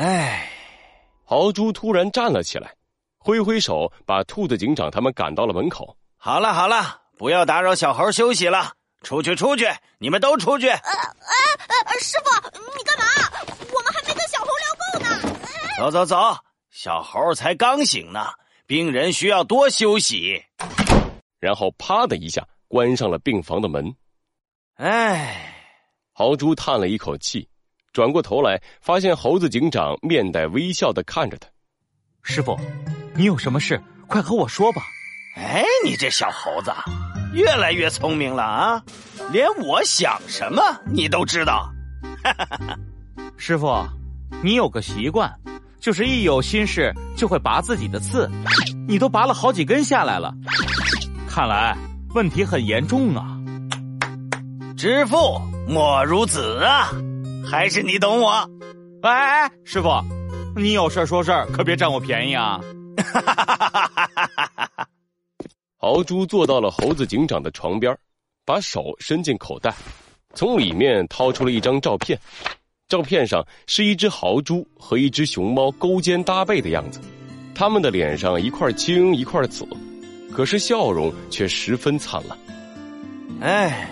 唉，豪猪突然站了起来，挥挥手，把兔子警长他们赶到了门口。好了好了，不要打扰小猴休息了，出去出去，你们都出去。呃呃呃，师傅，你干嘛？我们还没跟小猴聊够呢。走走走，小猴才刚醒呢，病人需要多休息。然后啪的一下关上了病房的门。哎，豪猪叹了一口气，转过头来，发现猴子警长面带微笑的看着他。师傅，你有什么事，快和我说吧。哎，你这小猴子，越来越聪明了啊！连我想什么你都知道。师傅，你有个习惯，就是一有心事就会拔自己的刺，你都拔了好几根下来了，看来问题很严重啊。知父莫如子啊，还是你懂我。哎哎哎，师傅，你有事说事可别占我便宜啊。哈哈哈哈哈哈！豪猪坐到了猴子警长的床边，把手伸进口袋，从里面掏出了一张照片。照片上是一只豪猪和一只熊猫勾肩搭背的样子，他们的脸上一块青一块紫，可是笑容却十分灿烂。哎，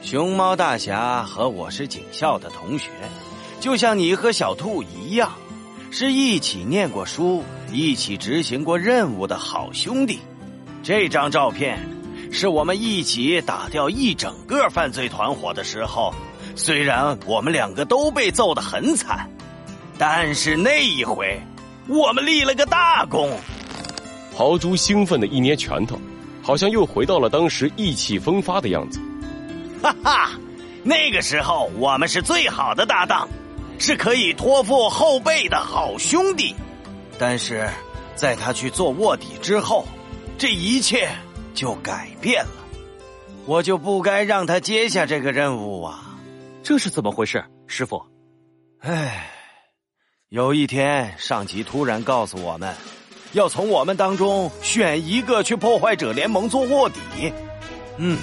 熊猫大侠和我是警校的同学，就像你和小兔一样，是一起念过书、一起执行过任务的好兄弟。这张照片是我们一起打掉一整个犯罪团伙的时候，虽然我们两个都被揍得很惨，但是那一回我们立了个大功。豪猪兴奋的一捏拳头，好像又回到了当时意气风发的样子。哈哈，那个时候我们是最好的搭档，是可以托付后辈的好兄弟。但是，在他去做卧底之后。这一切就改变了，我就不该让他接下这个任务啊！这是怎么回事，师傅？唉，有一天上级突然告诉我们，要从我们当中选一个去破坏者联盟做卧底。嗯，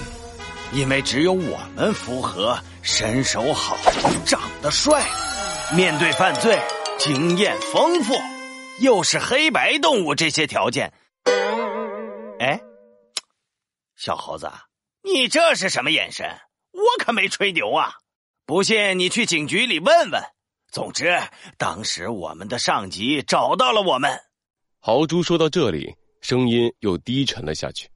因为只有我们符合身手好、长得帅、面对犯罪经验丰富，又是黑白动物这些条件。哎，小猴子，你这是什么眼神？我可没吹牛啊！不信你去警局里问问。总之，当时我们的上级找到了我们。豪猪说到这里，声音又低沉了下去。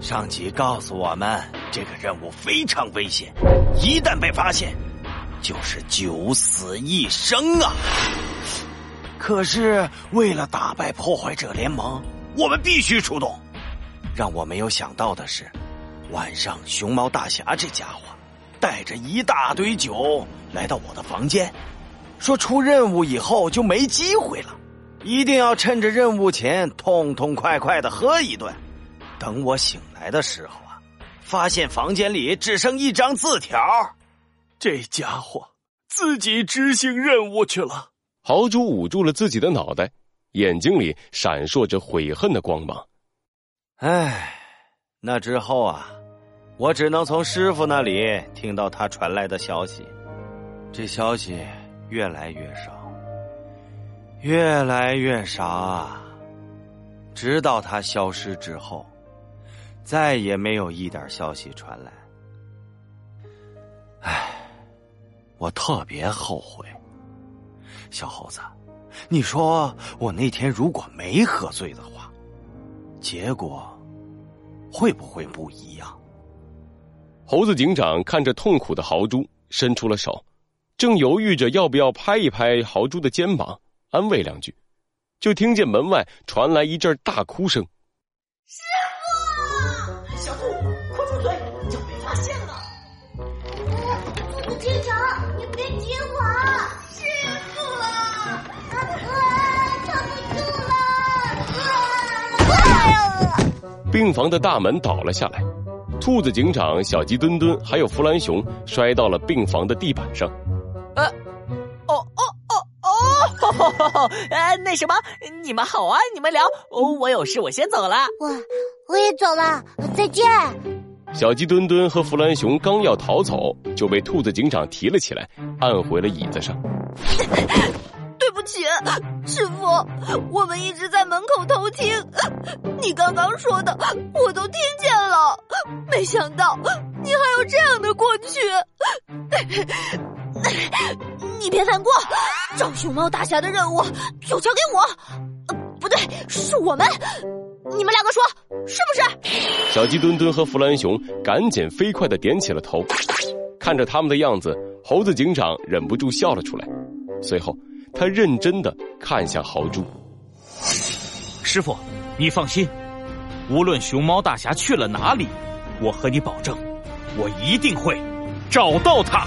上级告诉我们，这个任务非常危险，一旦被发现，就是九死一生啊！可是为了打败破坏者联盟，我们必须出动。让我没有想到的是，晚上熊猫大侠这家伙带着一大堆酒来到我的房间，说出任务以后就没机会了，一定要趁着任务前痛痛快快的喝一顿。等我醒来的时候啊，发现房间里只剩一张字条，这家伙自己执行任务去了。豪猪捂住了自己的脑袋，眼睛里闪烁着悔恨的光芒。唉，那之后啊，我只能从师傅那里听到他传来的消息，这消息越来越少，越来越少啊！直到他消失之后，再也没有一点消息传来。唉，我特别后悔，小猴子，你说我那天如果没喝醉的话。结果会不会不一样？猴子警长看着痛苦的豪猪，伸出了手，正犹豫着要不要拍一拍豪猪的肩膀，安慰两句，就听见门外传来一阵大哭声。师傅，小兔，快住嘴，要被发现了！猴子警长，你别急我。病房的大门倒了下来，兔子警长、小鸡墩墩还有弗兰熊摔到了病房的地板上。呃，哦哦哦哦，呃，那什么，你们好啊，你们聊，我有事，我先走了。我我也走了，再见。小鸡墩墩和弗兰熊刚要逃走，就被兔子警长提了起来，按回了椅子上。对不起，师傅，我们一直在门口偷听，你刚刚说的我都听见了。没想到你还有这样的过去，你别难过。找熊猫大侠的任务就交给我，呃，不对，是我们。你们两个说是不是？小鸡墩墩和弗兰熊赶紧飞快的点起了头，看着他们的样子，猴子警长忍不住笑了出来。随后，他认真的看向豪猪。师傅，你放心，无论熊猫大侠去了哪里，我和你保证，我一定会找到他。